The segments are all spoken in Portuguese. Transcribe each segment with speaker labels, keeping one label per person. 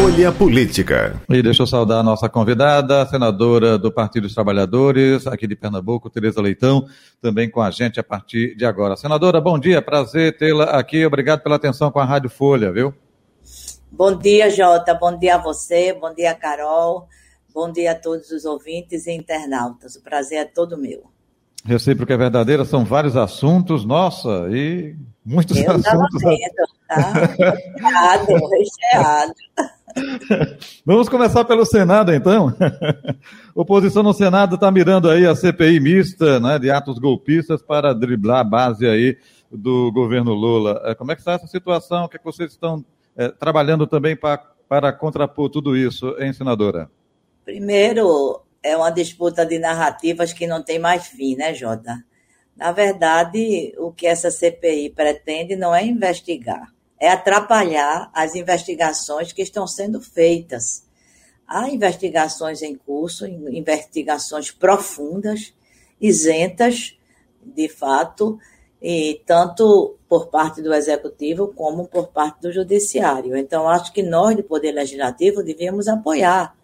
Speaker 1: Folha Política.
Speaker 2: E deixa eu saudar a nossa convidada, a senadora do Partido dos Trabalhadores, aqui de Pernambuco, Tereza Leitão, também com a gente a partir de agora. Senadora, bom dia, prazer tê-la aqui. Obrigado pela atenção com a Rádio Folha, viu?
Speaker 3: Bom dia, Jota. Bom dia a você, bom dia, Carol. Bom dia a todos os ouvintes e internautas. O prazer é todo meu.
Speaker 2: Recíproca é verdadeira, são vários assuntos, nossa, e muitos eu assuntos. Vendo, tá? recheado, recheado. Vamos começar pelo Senado, então. Oposição no Senado está mirando aí a CPI mista né, de atos golpistas para driblar a base aí do governo Lula. É, como é que está essa situação? O que, é que vocês estão é, trabalhando também para, para contrapor tudo isso, hein, senadora?
Speaker 3: Primeiro, é uma disputa de narrativas que não tem mais fim, né, Jota? Na verdade, o que essa CPI pretende não é investigar, é atrapalhar as investigações que estão sendo feitas. Há investigações em curso, investigações profundas, isentas, de fato, e tanto por parte do executivo como por parte do judiciário. Então, acho que nós, do Poder Legislativo, devíamos apoiar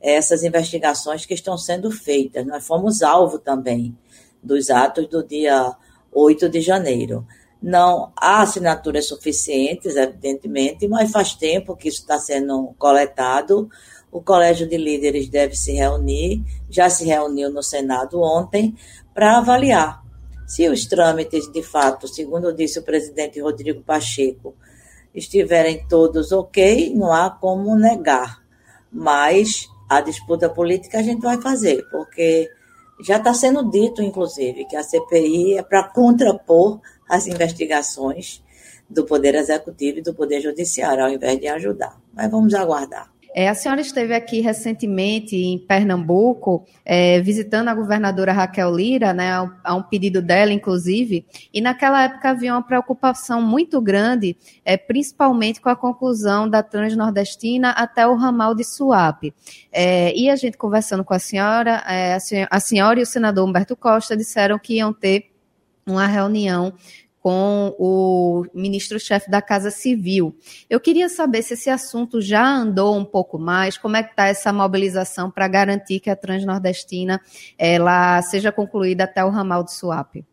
Speaker 3: essas investigações que estão sendo feitas. Nós fomos alvo também dos atos do dia 8 de janeiro. Não há assinaturas suficientes, evidentemente, mas faz tempo que isso está sendo coletado. O Colégio de Líderes deve se reunir, já se reuniu no Senado ontem, para avaliar se os trâmites, de fato, segundo disse o presidente Rodrigo Pacheco, estiverem todos ok, não há como negar. Mas a disputa política a gente vai fazer, porque já está sendo dito, inclusive, que a CPI é para contrapor as investigações do Poder Executivo e do Poder Judiciário, ao invés de ajudar. Mas vamos aguardar.
Speaker 4: É, a senhora esteve aqui recentemente em Pernambuco, é, visitando a governadora Raquel Lira, né, a um pedido dela, inclusive, e naquela época havia uma preocupação muito grande, é, principalmente com a conclusão da Transnordestina até o ramal de Suape. É, e a gente conversando com a senhora, é, a senhora e o senador Humberto Costa disseram que iam ter uma reunião com o ministro-chefe da Casa Civil. Eu queria saber se esse assunto já andou um pouco mais, como é que está essa mobilização para garantir que a Transnordestina ela seja concluída até o ramal do Suape.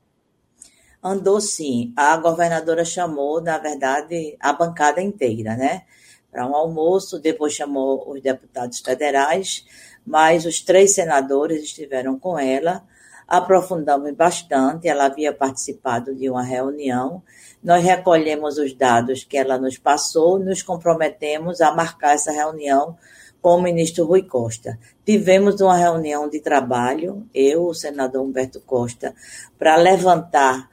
Speaker 3: Andou sim. A governadora chamou, na verdade, a bancada inteira, né? Para um almoço, depois chamou os deputados federais, mas os três senadores estiveram com ela aprofundamos bastante. Ela havia participado de uma reunião. Nós recolhemos os dados que ela nos passou, nos comprometemos a marcar essa reunião com o ministro Rui Costa. Tivemos uma reunião de trabalho, eu, o senador Humberto Costa, para levantar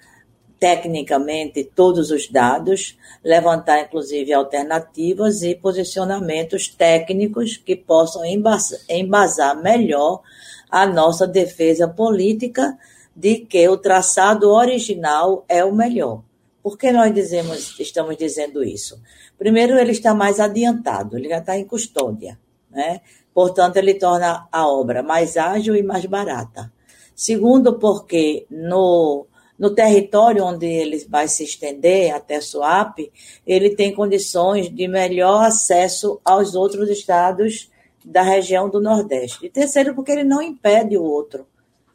Speaker 3: tecnicamente todos os dados, levantar inclusive alternativas e posicionamentos técnicos que possam embasar melhor a nossa defesa política de que o traçado original é o melhor. Por que nós dizemos, estamos dizendo isso? Primeiro, ele está mais adiantado, ele já está em custódia, né? Portanto, ele torna a obra mais ágil e mais barata. Segundo, porque no, no território onde ele vai se estender, até Suape, ele tem condições de melhor acesso aos outros estados da região do Nordeste. E terceiro, porque ele não impede o outro,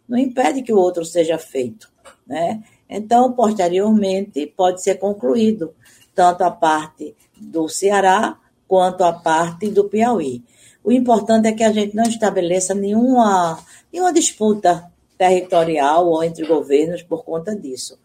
Speaker 3: não impede que o outro seja feito. Né? Então, posteriormente, pode ser concluído tanto a parte do Ceará quanto a parte do Piauí. O importante é que a gente não estabeleça nenhuma, nenhuma disputa territorial ou entre governos por conta disso.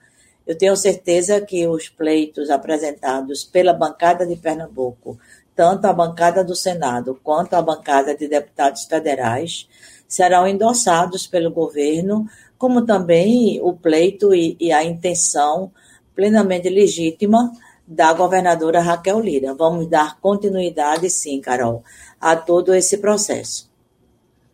Speaker 3: Eu tenho certeza que os pleitos apresentados pela bancada de Pernambuco tanto a bancada do Senado quanto a bancada de deputados federais serão endossados pelo governo, como também o pleito e, e a intenção plenamente legítima da governadora Raquel Lira. Vamos dar continuidade, sim, Carol, a todo esse processo.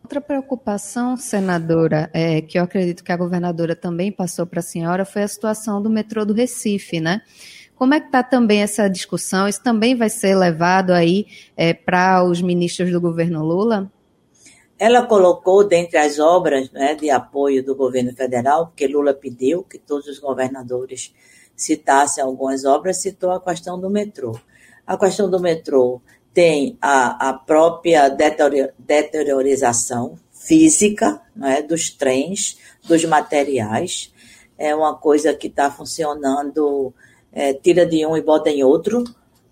Speaker 4: Outra preocupação, senadora, é, que eu acredito que a governadora também passou para a senhora, foi a situação do metrô do Recife, né? Como é que está também essa discussão? Isso também vai ser levado aí é, para os ministros do governo Lula?
Speaker 3: Ela colocou dentre as obras né, de apoio do governo federal, porque Lula pediu que todos os governadores citassem algumas obras, citou a questão do metrô. A questão do metrô tem a, a própria deteriorização física né, dos trens, dos materiais. É uma coisa que está funcionando, é, tira de um e bota em outro.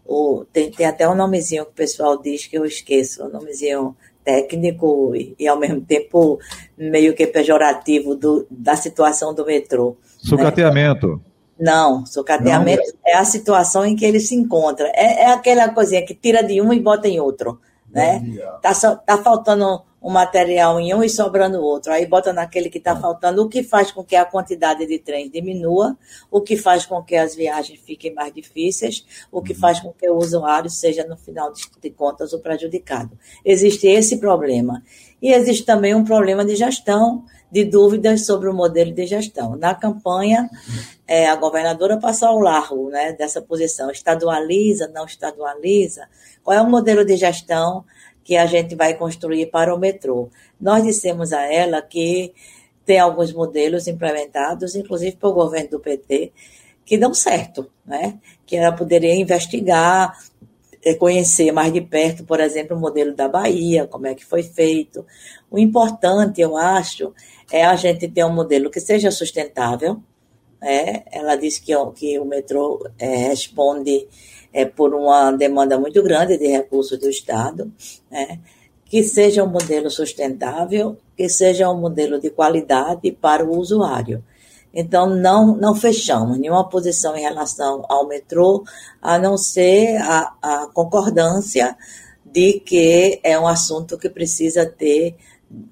Speaker 3: Ou, tem, tem até um nomezinho que o pessoal diz que eu esqueço, um nomezinho técnico e, e, ao mesmo tempo meio que pejorativo do, da situação do metrô.
Speaker 2: Sucateamento. Né?
Speaker 3: Não, sucateamento Não. é a situação em que ele se encontra. É, é aquela coisinha que tira de um e bota em outro. Né? Tá, tá faltando um material em um e sobrando outro. Aí bota naquele que está ah. faltando, o que faz com que a quantidade de trens diminua, o que faz com que as viagens fiquem mais difíceis, o que uhum. faz com que o usuário seja, no final de contas, o prejudicado. Existe esse problema. E existe também um problema de gestão, de dúvidas sobre o modelo de gestão. Na campanha, é, a governadora passou ao largo né, dessa posição. Estadualiza, não estadualiza? Qual é o modelo de gestão que a gente vai construir para o metrô? Nós dissemos a ela que tem alguns modelos implementados, inclusive pelo governo do PT, que dão certo, né? que ela poderia investigar, é, conhecer mais de perto, por exemplo, o modelo da Bahia, como é que foi feito. O importante, eu acho, é a gente ter um modelo que seja sustentável. Né? Ela disse que, que o metrô é, responde é, por uma demanda muito grande de recursos do Estado, né? que seja um modelo sustentável, que seja um modelo de qualidade para o usuário. Então, não, não fechamos nenhuma posição em relação ao metrô, a não ser a, a concordância de que é um assunto que precisa ter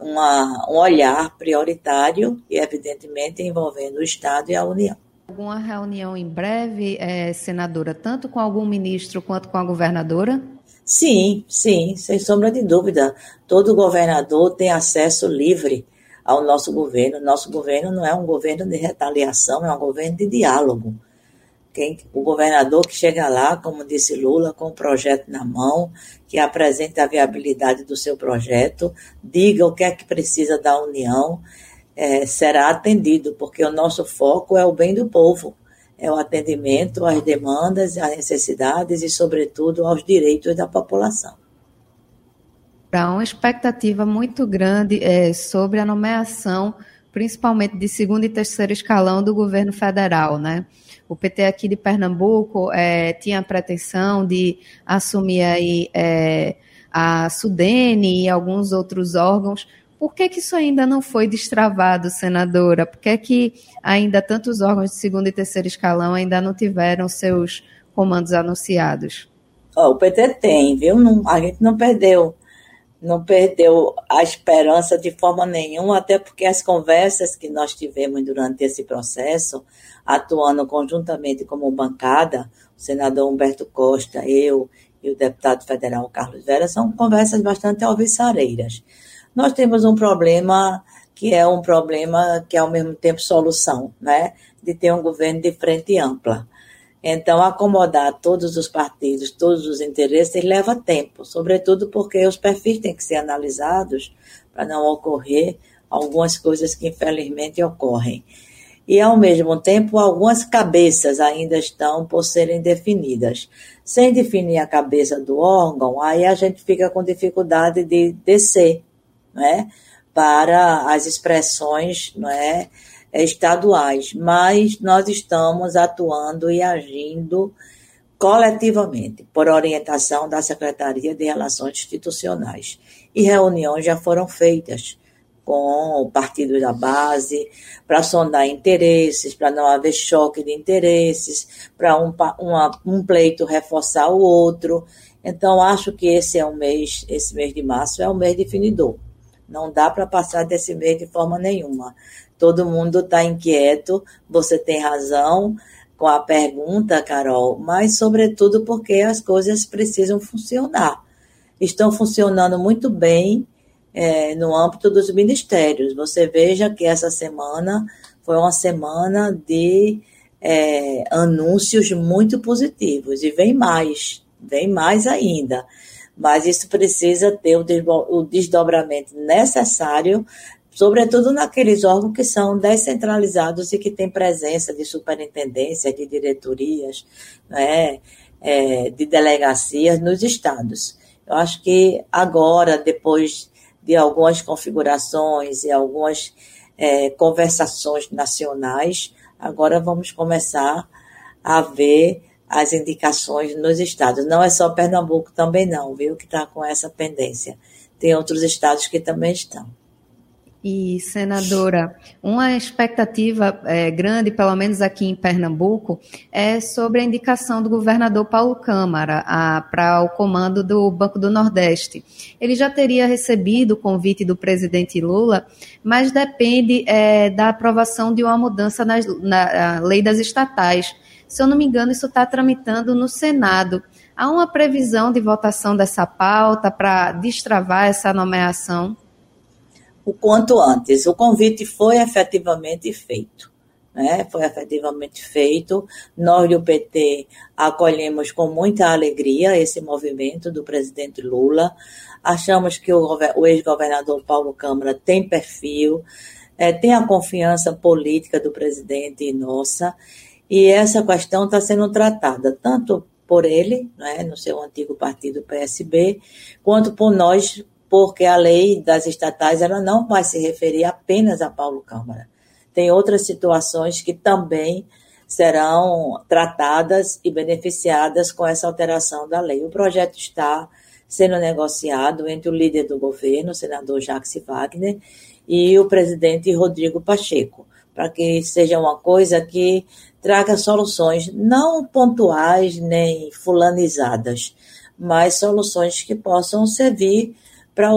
Speaker 3: uma, um olhar prioritário e, evidentemente, envolvendo o Estado e a União.
Speaker 4: Alguma reunião em breve, é, senadora, tanto com algum ministro quanto com a governadora?
Speaker 3: Sim, sim, sem sombra de dúvida. Todo governador tem acesso livre ao nosso governo. Nosso governo não é um governo de retaliação, é um governo de diálogo. Quem, o governador que chega lá, como disse Lula, com o projeto na mão, que apresente a viabilidade do seu projeto, diga o que é que precisa da União, é, será atendido, porque o nosso foco é o bem do povo, é o atendimento às demandas, às necessidades e, sobretudo, aos direitos da população.
Speaker 4: Para uma expectativa muito grande é, sobre a nomeação, principalmente de segundo e terceiro escalão do governo federal, né? O PT aqui de Pernambuco é, tinha a pretensão de assumir aí é, a Sudene e alguns outros órgãos. Por que, que isso ainda não foi destravado, senadora? Por que, que ainda tantos órgãos de segundo e terceiro escalão ainda não tiveram seus comandos anunciados?
Speaker 3: Oh, o PT tem, viu? Não, a gente não perdeu não perdeu a esperança de forma nenhuma, até porque as conversas que nós tivemos durante esse processo, atuando conjuntamente como bancada, o senador Humberto Costa, eu e o deputado federal Carlos Vera, são conversas bastante alvissareiras. Nós temos um problema que é um problema que é ao mesmo tempo solução, né? De ter um governo de frente ampla. Então, acomodar todos os partidos, todos os interesses, leva tempo, sobretudo porque os perfis têm que ser analisados para não ocorrer algumas coisas que infelizmente ocorrem. E, ao mesmo tempo, algumas cabeças ainda estão por serem definidas. Sem definir a cabeça do órgão, aí a gente fica com dificuldade de descer né, para as expressões não é, estaduais, mas nós estamos atuando e agindo coletivamente, por orientação da Secretaria de Relações Institucionais. E reuniões já foram feitas com o partido da base, para sondar interesses, para não haver choque de interesses, para um, um pleito reforçar o outro. Então, acho que esse é um mês, esse mês de março é um mês definidor. Não dá para passar desse mês de forma nenhuma. Todo mundo está inquieto, você tem razão com a pergunta, Carol, mas sobretudo porque as coisas precisam funcionar. Estão funcionando muito bem é, no âmbito dos ministérios. Você veja que essa semana foi uma semana de é, anúncios muito positivos, e vem mais, vem mais ainda. Mas isso precisa ter o desdobramento necessário, sobretudo naqueles órgãos que são descentralizados e que têm presença de superintendência, de diretorias, né, é, de delegacias nos estados. Eu acho que agora, depois de algumas configurações e algumas é, conversações nacionais, agora vamos começar a ver as indicações nos estados. Não é só Pernambuco também não, viu, que está com essa pendência. Tem outros estados que também estão.
Speaker 4: E, senadora, uma expectativa é, grande, pelo menos aqui em Pernambuco, é sobre a indicação do governador Paulo Câmara para o comando do Banco do Nordeste. Ele já teria recebido o convite do presidente Lula, mas depende é, da aprovação de uma mudança na, na lei das estatais. Se eu não me engano, isso está tramitando no Senado. Há uma previsão de votação dessa pauta para destravar essa nomeação?
Speaker 3: O quanto antes. O convite foi efetivamente feito. Né? Foi efetivamente feito. Nós do PT acolhemos com muita alegria esse movimento do presidente Lula. Achamos que o, o ex-governador Paulo Câmara tem perfil, é, tem a confiança política do presidente e nossa, e essa questão está sendo tratada tanto por ele, né, no seu antigo partido PSB, quanto por nós porque a lei das estatais ela não vai se referir apenas a Paulo Câmara. Tem outras situações que também serão tratadas e beneficiadas com essa alteração da lei. O projeto está sendo negociado entre o líder do governo, o senador Jacques Wagner, e o presidente Rodrigo Pacheco, para que seja uma coisa que traga soluções não pontuais nem fulanizadas, mas soluções que possam servir para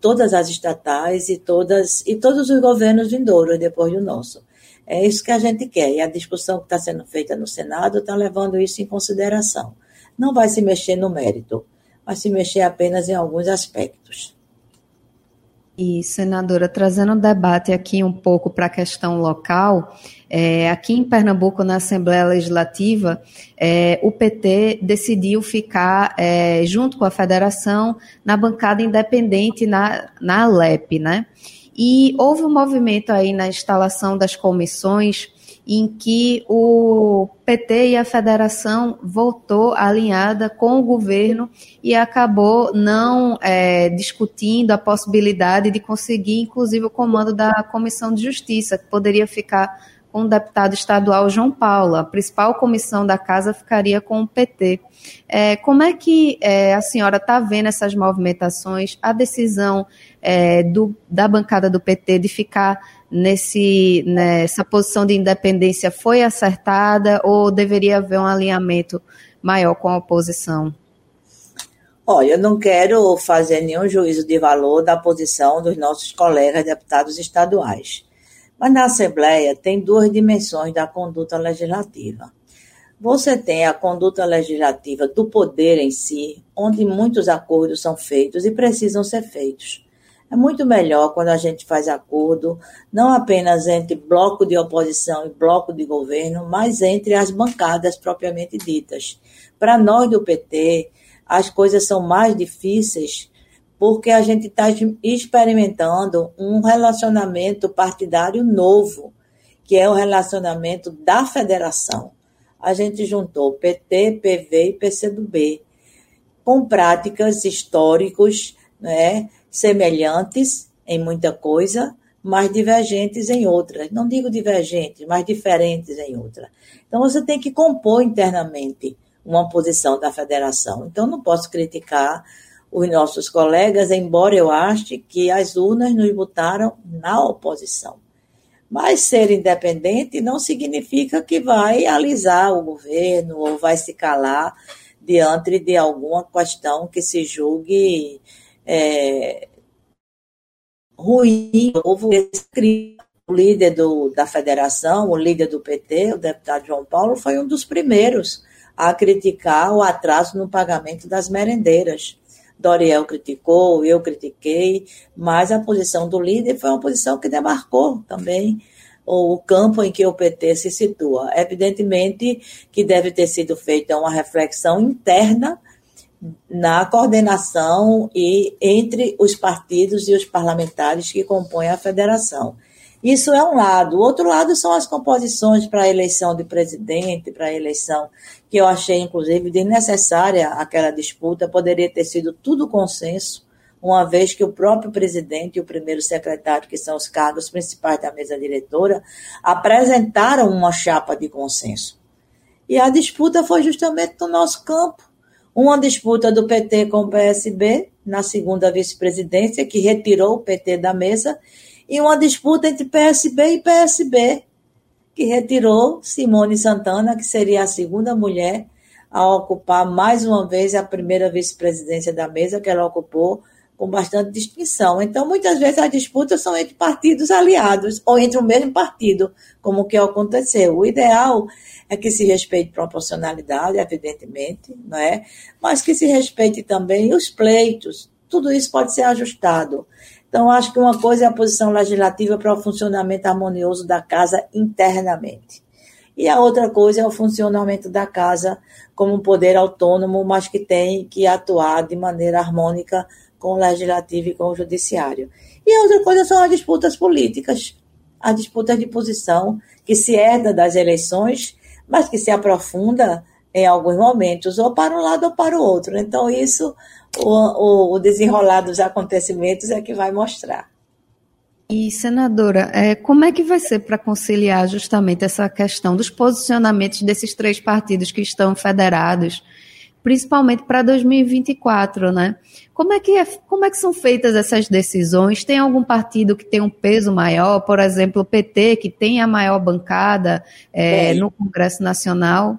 Speaker 3: todas as estatais e, todas, e todos os governos vindouros depois do nosso. É isso que a gente quer. E a discussão que está sendo feita no Senado está levando isso em consideração. Não vai se mexer no mérito, vai se mexer apenas em alguns aspectos.
Speaker 4: E, senadora, trazendo o debate aqui um pouco para a questão local, é, aqui em Pernambuco, na Assembleia Legislativa, é, o PT decidiu ficar é, junto com a federação na bancada independente na, na Alep, né? E houve um movimento aí na instalação das comissões em que o PT e a federação voltou alinhada com o governo e acabou não é, discutindo a possibilidade de conseguir, inclusive, o comando da Comissão de Justiça, que poderia ficar com o deputado estadual João Paulo. A principal comissão da casa ficaria com o PT. É, como é que é, a senhora está vendo essas movimentações? A decisão é, do, da bancada do PT de ficar nesse, nessa posição de independência foi acertada ou deveria haver um alinhamento maior com a oposição?
Speaker 3: Olha, eu não quero fazer nenhum juízo de valor da posição dos nossos colegas deputados estaduais. Mas na Assembleia tem duas dimensões da conduta legislativa. Você tem a conduta legislativa do poder em si, onde muitos acordos são feitos e precisam ser feitos. É muito melhor quando a gente faz acordo, não apenas entre bloco de oposição e bloco de governo, mas entre as bancadas propriamente ditas. Para nós do PT, as coisas são mais difíceis porque a gente está experimentando um relacionamento partidário novo, que é o relacionamento da federação. A gente juntou PT, PV e PCdoB, com práticas históricos, né, semelhantes em muita coisa, mas divergentes em outras. Não digo divergentes, mas diferentes em outra. Então você tem que compor internamente uma posição da federação. Então não posso criticar os nossos colegas, embora eu ache que as urnas nos botaram na oposição. Mas ser independente não significa que vai alisar o governo ou vai se calar diante de alguma questão que se julgue é, ruim, o líder do, da federação, o líder do PT, o deputado João Paulo, foi um dos primeiros a criticar o atraso no pagamento das merendeiras. Doriel criticou, eu critiquei, mas a posição do líder foi uma posição que demarcou também o campo em que o PT se situa. Evidentemente que deve ter sido feita uma reflexão interna na coordenação e entre os partidos e os parlamentares que compõem a federação. Isso é um lado. O outro lado são as composições para a eleição de presidente, para a eleição que eu achei, inclusive, desnecessária aquela disputa, poderia ter sido tudo consenso uma vez que o próprio presidente e o primeiro secretário, que são os cargos principais da mesa diretora, apresentaram uma chapa de consenso. E a disputa foi justamente no nosso campo. Uma disputa do PT com o PSB, na segunda vice-presidência, que retirou o PT da mesa, e uma disputa entre PSB e PSB, que retirou Simone Santana, que seria a segunda mulher a ocupar mais uma vez a primeira vice-presidência da mesa, que ela ocupou com bastante distinção. Então, muitas vezes as disputas são entre partidos aliados ou entre o mesmo partido, como que aconteceu. O ideal é que se respeite proporcionalidade, evidentemente, não é? mas que se respeite também os pleitos. Tudo isso pode ser ajustado. Então, acho que uma coisa é a posição legislativa para o funcionamento harmonioso da casa internamente. E a outra coisa é o funcionamento da casa como um poder autônomo, mas que tem que atuar de maneira harmônica com o legislativo e com o judiciário. E a outra coisa são as disputas políticas, as disputas de posição que se herda das eleições, mas que se aprofunda em alguns momentos, ou para um lado ou para o outro. Então, isso, o, o desenrolar dos acontecimentos é que vai mostrar.
Speaker 4: E, senadora, é, como é que vai ser para conciliar justamente essa questão dos posicionamentos desses três partidos que estão federados principalmente para 2024, né? Como é, que é, como é que são feitas essas decisões? Tem algum partido que tem um peso maior, por exemplo, o PT, que tem a maior bancada é, no Congresso Nacional?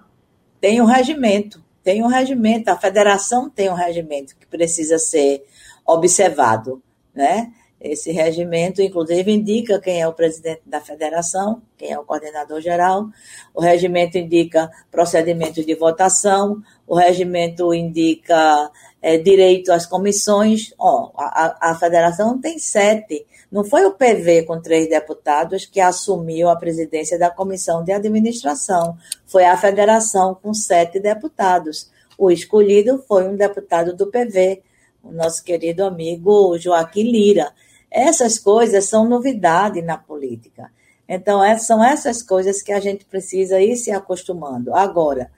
Speaker 3: Tem um regimento, tem um regimento, a federação tem um regimento que precisa ser observado, né? Esse regimento, inclusive, indica quem é o presidente da federação, quem é o coordenador geral. O regimento indica procedimentos de votação. O regimento indica é, direito às comissões. Ó, a, a federação tem sete. Não foi o PV com três deputados que assumiu a presidência da comissão de administração. Foi a federação com sete deputados. O escolhido foi um deputado do PV, o nosso querido amigo Joaquim Lira. Essas coisas são novidade na política. Então, é, são essas coisas que a gente precisa ir se acostumando. Agora,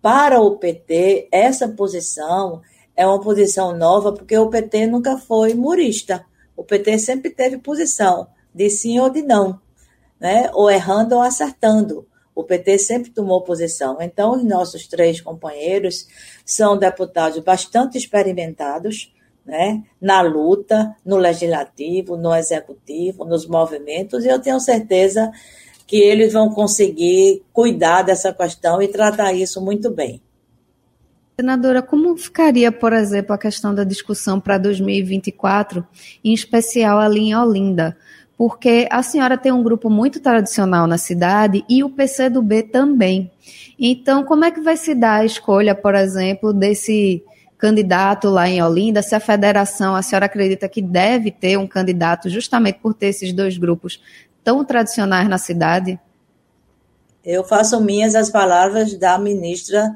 Speaker 3: para o PT, essa posição é uma posição nova, porque o PT nunca foi murista. O PT sempre teve posição de sim ou de não, né? ou errando ou acertando. O PT sempre tomou posição. Então, os nossos três companheiros são deputados bastante experimentados, né, na luta, no legislativo, no executivo, nos movimentos, e eu tenho certeza que eles vão conseguir cuidar dessa questão e tratar isso muito bem.
Speaker 4: Senadora, como ficaria, por exemplo, a questão da discussão para 2024, em especial ali em Olinda? Porque a senhora tem um grupo muito tradicional na cidade e o PCdoB também. Então, como é que vai se dar a escolha, por exemplo, desse candidato lá em Olinda, se a federação, a senhora acredita que deve ter um candidato justamente por ter esses dois grupos tão tradicionais na cidade?
Speaker 3: Eu faço minhas as palavras da ministra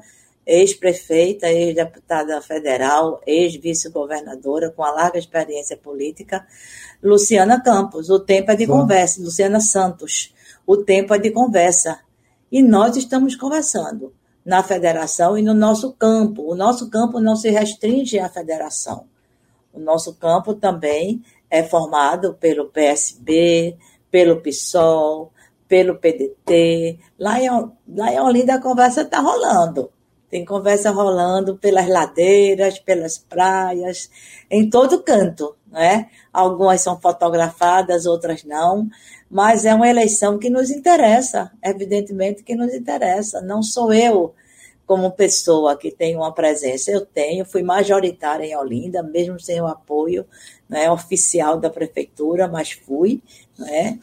Speaker 3: ex-prefeita, ex-deputada federal, ex-vice-governadora, com a larga experiência política, Luciana Campos. O tempo é de Bom. conversa. Luciana Santos. O tempo é de conversa. E nós estamos conversando na federação e no nosso campo. O nosso campo não se restringe à federação. O nosso campo também é formado pelo PSB, pelo PSOL, pelo PDT. Lá em, lá em Olinda a conversa está rolando. Tem conversa rolando pelas ladeiras, pelas praias, em todo canto. Né? Algumas são fotografadas, outras não, mas é uma eleição que nos interessa, evidentemente que nos interessa. Não sou eu, como pessoa que tem uma presença, eu tenho, fui majoritária em Olinda, mesmo sem o apoio né, oficial da prefeitura, mas fui. Né?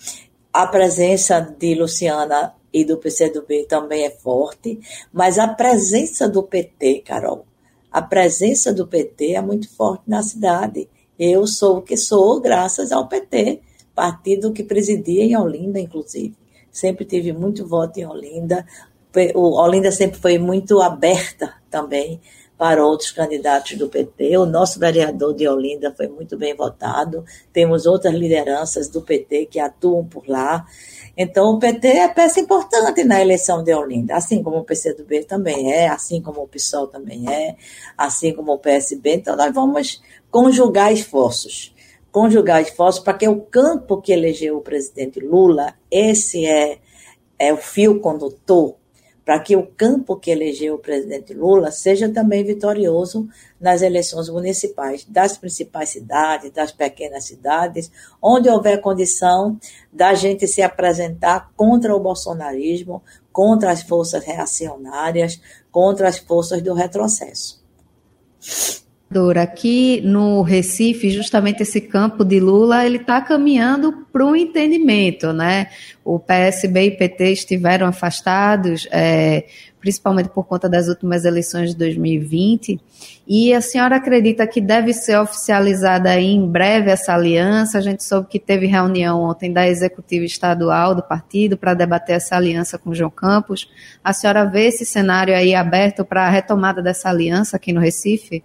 Speaker 3: A presença de Luciana e do PCdoB também é forte, mas a presença do PT, Carol, a presença do PT é muito forte na cidade. Eu sou o que sou graças ao PT, partido que presidia em Olinda, inclusive. sempre tive muito voto em Olinda. O Olinda sempre foi muito aberta também para outros candidatos do PT. O nosso vereador de Olinda foi muito bem votado. Temos outras lideranças do PT que atuam por lá. Então, o PT é peça importante na eleição de Olinda, assim como o PCdoB também é, assim como o PSOL também é, assim como o PSB. Então, nós vamos conjugar esforços conjugar esforços para que o campo que elegeu o presidente Lula, esse é, é o fio condutor, para que o campo que elegeu o presidente Lula seja também vitorioso nas eleições municipais das principais cidades, das pequenas cidades, onde houver condição da gente se apresentar contra o bolsonarismo, contra as forças reacionárias, contra as forças do retrocesso.
Speaker 4: Aqui no Recife, justamente esse campo de Lula, ele está caminhando para um entendimento, né? O PSB e PT estiveram afastados, é, principalmente por conta das últimas eleições de 2020, e a senhora acredita que deve ser oficializada em breve essa aliança? A gente soube que teve reunião ontem da executiva estadual do partido para debater essa aliança com João Campos. A senhora vê esse cenário aí aberto para a retomada dessa aliança aqui no Recife?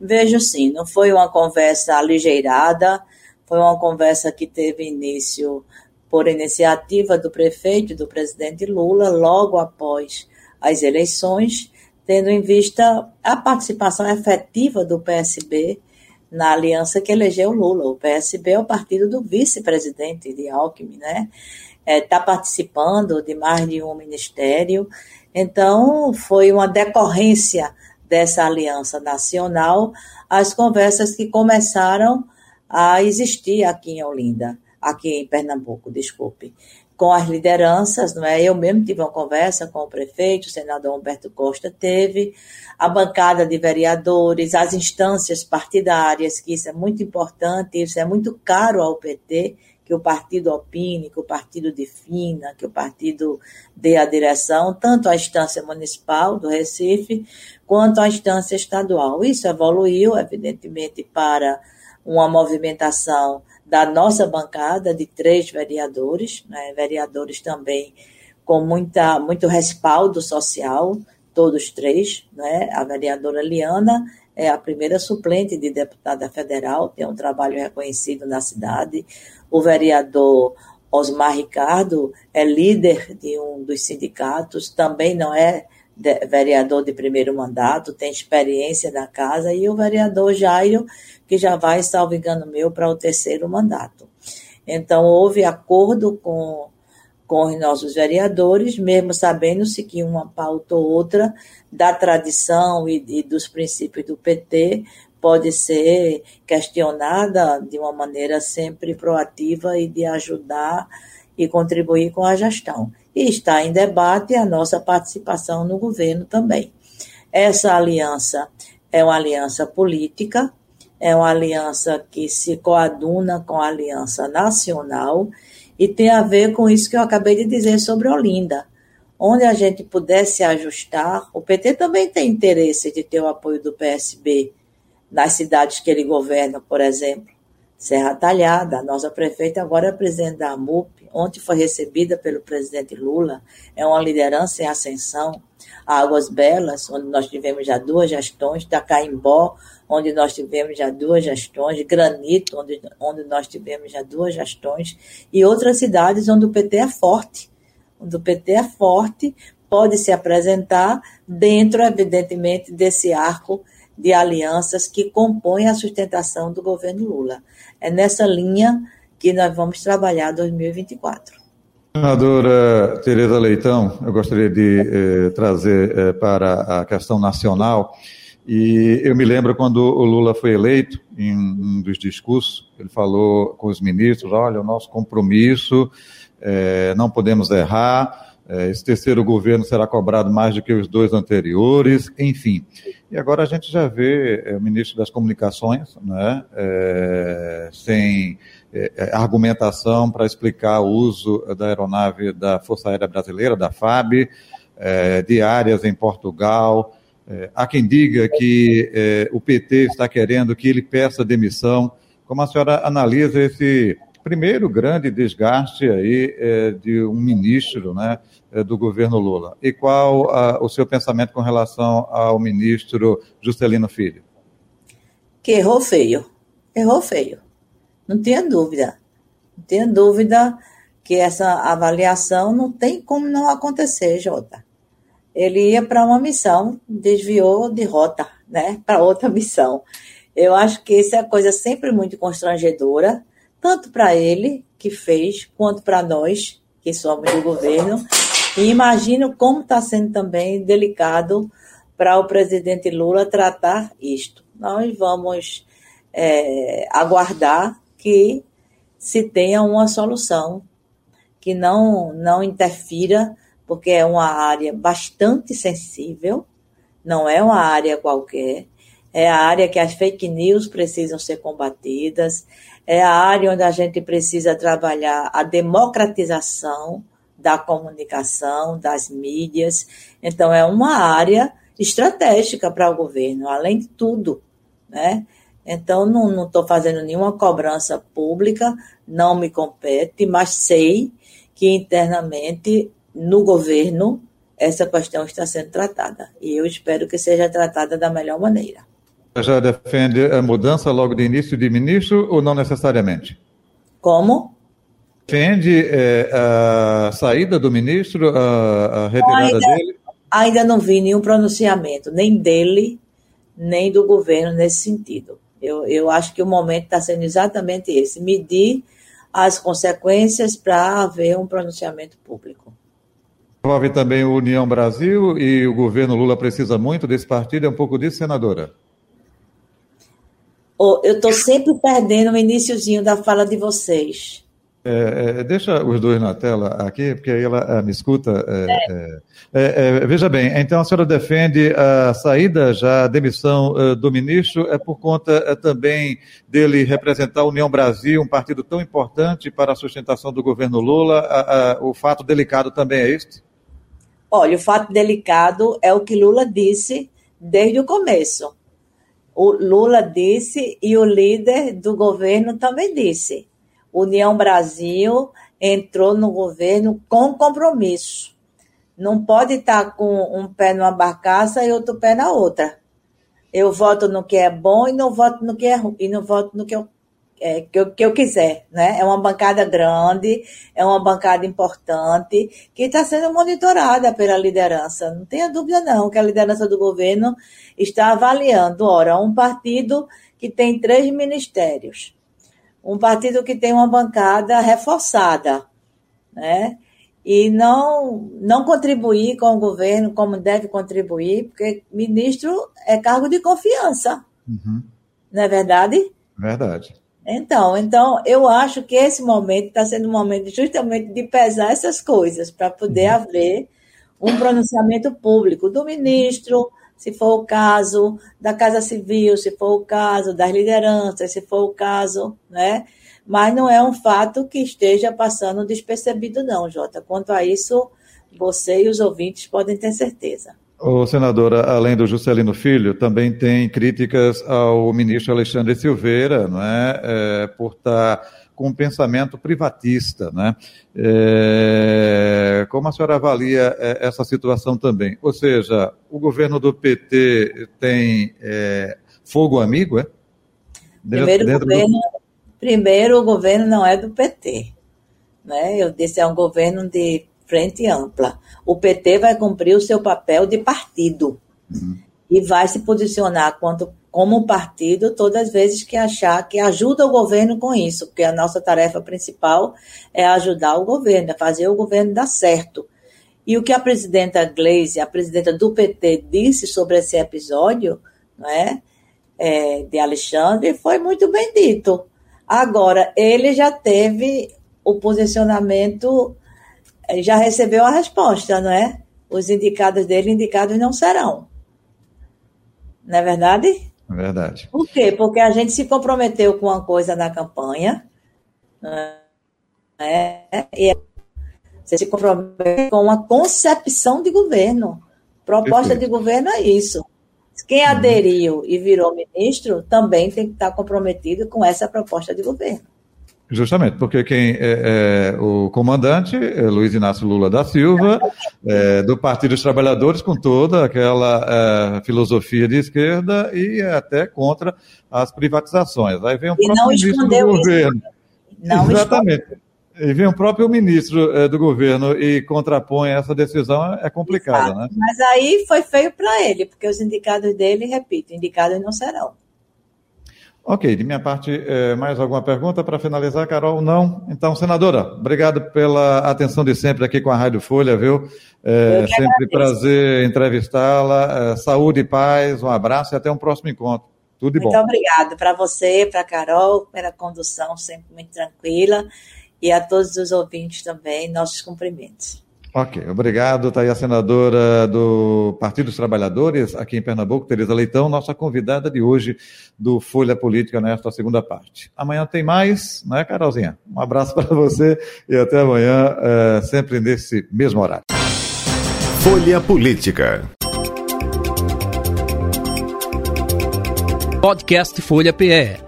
Speaker 3: Vejo sim, não foi uma conversa aligeirada, foi uma conversa que teve início por iniciativa do prefeito e do presidente Lula, logo após as eleições, tendo em vista a participação efetiva do PSB na aliança que elegeu Lula. O PSB é o partido do vice-presidente de Alckmin, né? Está é, tá participando de mais de um ministério. Então, foi uma decorrência dessa aliança nacional as conversas que começaram a existir aqui em Olinda, aqui em Pernambuco, desculpe, com as lideranças, não é? Eu mesmo tive uma conversa com o prefeito, o senador Humberto Costa teve, a bancada de vereadores, as instâncias partidárias, que isso é muito importante, isso é muito caro ao PT, que o partido opine, que o partido defina, que o partido dê a direção, tanto à instância municipal do Recife, quanto à instância estadual. Isso evoluiu, evidentemente, para uma movimentação da nossa bancada de três vereadores, né, vereadores também com muita, muito respaldo social, todos três, né, a vereadora Liana é a primeira suplente de deputada federal, tem um trabalho reconhecido na cidade. O vereador Osmar Ricardo é líder de um dos sindicatos, também não é vereador de primeiro mandato, tem experiência na casa, e o vereador Jairo, que já vai, salvo engano meu, para o terceiro mandato. Então, houve acordo com com os nossos vereadores, mesmo sabendo-se que uma pauta ou outra da tradição e, e dos princípios do PT pode ser questionada de uma maneira sempre proativa e de ajudar e contribuir com a gestão. E está em debate a nossa participação no governo também. Essa aliança é uma aliança política, é uma aliança que se coaduna com a aliança nacional e tem a ver com isso que eu acabei de dizer sobre Olinda. Onde a gente pudesse ajustar, o PT também tem interesse de ter o apoio do PSB nas cidades que ele governa, por exemplo. Serra Talhada, a nossa prefeita agora é presidente da AMUP, ontem foi recebida pelo presidente Lula, é uma liderança em ascensão. Águas Belas, onde nós tivemos já duas gestões, Tacaimbó, onde nós tivemos já duas gestões, Granito, onde, onde nós tivemos já duas gestões, e outras cidades onde o PT é forte. Onde o PT é forte, pode se apresentar dentro, evidentemente, desse arco de alianças que compõem a sustentação do governo Lula. É nessa linha que nós vamos trabalhar 2024.
Speaker 2: Senadora Tereza Leitão, eu gostaria de eh, trazer eh, para a questão nacional e eu me lembro quando o Lula foi eleito, em um dos discursos, ele falou com os ministros: olha, o nosso compromisso, é, não podemos errar, esse terceiro governo será cobrado mais do que os dois anteriores, enfim. E agora a gente já vê é, o ministro das Comunicações, né, é, sem é, argumentação para explicar o uso da aeronave da Força Aérea Brasileira, da FAB, é, de áreas em Portugal, é, há quem diga que é, o PT está querendo que ele peça demissão. Como a senhora analisa esse primeiro grande desgaste aí é, de um ministro né, é, do governo Lula. E qual a, o seu pensamento com relação ao ministro Juscelino Filho?
Speaker 3: Que errou feio. Errou feio. Não tenha dúvida. Não tenha dúvida que essa avaliação não tem como não acontecer, Jota. Ele ia para uma missão, desviou de rota, né, para outra missão. Eu acho que isso é coisa sempre muito constrangedora, tanto para ele, que fez, quanto para nós, que somos do governo. E imagino como está sendo também delicado para o presidente Lula tratar isto. Nós vamos é, aguardar que se tenha uma solução que não, não interfira, porque é uma área bastante sensível, não é uma área qualquer, é a área que as fake news precisam ser combatidas, é a área onde a gente precisa trabalhar a democratização da comunicação, das mídias. Então, é uma área estratégica para o governo, além de tudo, né? Então, não estou fazendo nenhuma cobrança pública, não me compete, mas sei que internamente no governo essa questão está sendo tratada. E eu espero que seja tratada da melhor maneira.
Speaker 2: Já defende a mudança logo de início de ministro ou não necessariamente?
Speaker 3: Como?
Speaker 2: Defende é, a saída do ministro, a, a retirada ainda, dele?
Speaker 3: Ainda não vi nenhum pronunciamento, nem dele, nem do governo nesse sentido. Eu, eu acho que o momento está sendo exatamente esse: medir as consequências para haver um pronunciamento público.
Speaker 2: Envolve também o União Brasil e o governo Lula precisa muito desse partido, é um pouco disso, senadora?
Speaker 3: Oh, eu estou sempre perdendo o iníciozinho da fala de vocês.
Speaker 2: É, é, deixa os dois na tela aqui, porque aí ela, ela me escuta. É, é. É, é, veja bem, então a senhora defende a saída, já a demissão uh, do ministro, é por conta uh, também dele representar a União Brasil, um partido tão importante para a sustentação do governo Lula. o fato delicado também é este?
Speaker 3: Olha, o fato delicado é o que Lula disse desde o começo. O Lula disse e o líder do governo também disse União Brasil entrou no governo com compromisso. Não pode estar com um pé numa barcaça e outro pé na outra. Eu voto no que é bom e não voto no que é ruim, e não voto no que eu, é, que, eu, que eu quiser. Né? É uma bancada grande, é uma bancada importante, que está sendo monitorada pela liderança. Não tenha dúvida, não, que a liderança do governo está avaliando. Ora, um partido que tem três ministérios um partido que tem uma bancada reforçada, né? E não, não contribuir com o governo como deve contribuir, porque ministro é cargo de confiança. Uhum. Não é verdade?
Speaker 2: Verdade.
Speaker 3: Então, então, eu acho que esse momento está sendo um momento justamente de pesar essas coisas, para poder uhum. haver um pronunciamento público do ministro, se for o caso da Casa Civil, se for o caso das lideranças, se for o caso, né? Mas não é um fato que esteja passando despercebido, não, Jota. Quanto a isso, você e os ouvintes podem ter certeza.
Speaker 2: O senadora, além do Juscelino Filho, também tem críticas ao ministro Alexandre Silveira, não é, é por estar com um pensamento privatista. Né? É, como a senhora avalia é, essa situação também? Ou seja, o governo do PT tem é, fogo amigo, é?
Speaker 3: Primeiro, dentro governo, do... primeiro, o governo não é do PT. Né? Eu disse, é um governo de frente ampla. O PT vai cumprir o seu papel de partido. Uhum. E vai se posicionar quanto como partido todas as vezes que achar que ajuda o governo com isso, porque a nossa tarefa principal é ajudar o governo, é fazer o governo dar certo. E o que a presidenta Gleisi, a presidenta do PT, disse sobre esse episódio né, é, de Alexandre foi muito bem dito. Agora, ele já teve o posicionamento, já recebeu a resposta, não é? Os indicados dele, indicados não serão. Não é verdade?
Speaker 2: É verdade.
Speaker 3: Por quê? Porque a gente se comprometeu com uma coisa na campanha, né? e você se compromete com uma concepção de governo. Proposta Perfeito. de governo é isso. Quem uhum. aderiu e virou ministro também tem que estar comprometido com essa proposta de governo.
Speaker 2: Justamente, porque quem é, é o comandante é Luiz Inácio Lula da Silva, é, do Partido dos Trabalhadores, com toda aquela é, filosofia de esquerda e até contra as privatizações. Aí vem o próprio ministro do governo. Não Exatamente. E vem o próprio ministro é, do governo e contrapõe essa decisão, é complicado, né?
Speaker 3: Mas aí foi feio para ele, porque os indicados dele, repito, indicados não serão.
Speaker 2: Ok, de minha parte, é, mais alguma pergunta para finalizar, Carol? Não? Então, senadora, obrigado pela atenção de sempre aqui com a Rádio Folha, viu? É sempre agradeço. prazer entrevistá-la. É, saúde e paz, um abraço e até um próximo encontro. Tudo de
Speaker 3: bom. Muito obrigado para você, para a Carol, pela condução sempre muito tranquila e a todos os ouvintes também, nossos cumprimentos.
Speaker 2: Ok, obrigado. Está aí a senadora do Partido dos Trabalhadores, aqui em Pernambuco, Tereza Leitão, nossa convidada de hoje do Folha Política nesta segunda parte. Amanhã tem mais, não é, Carolzinha? Um abraço para você e até amanhã, é, sempre nesse mesmo horário.
Speaker 1: Folha Política.
Speaker 5: Podcast Folha PE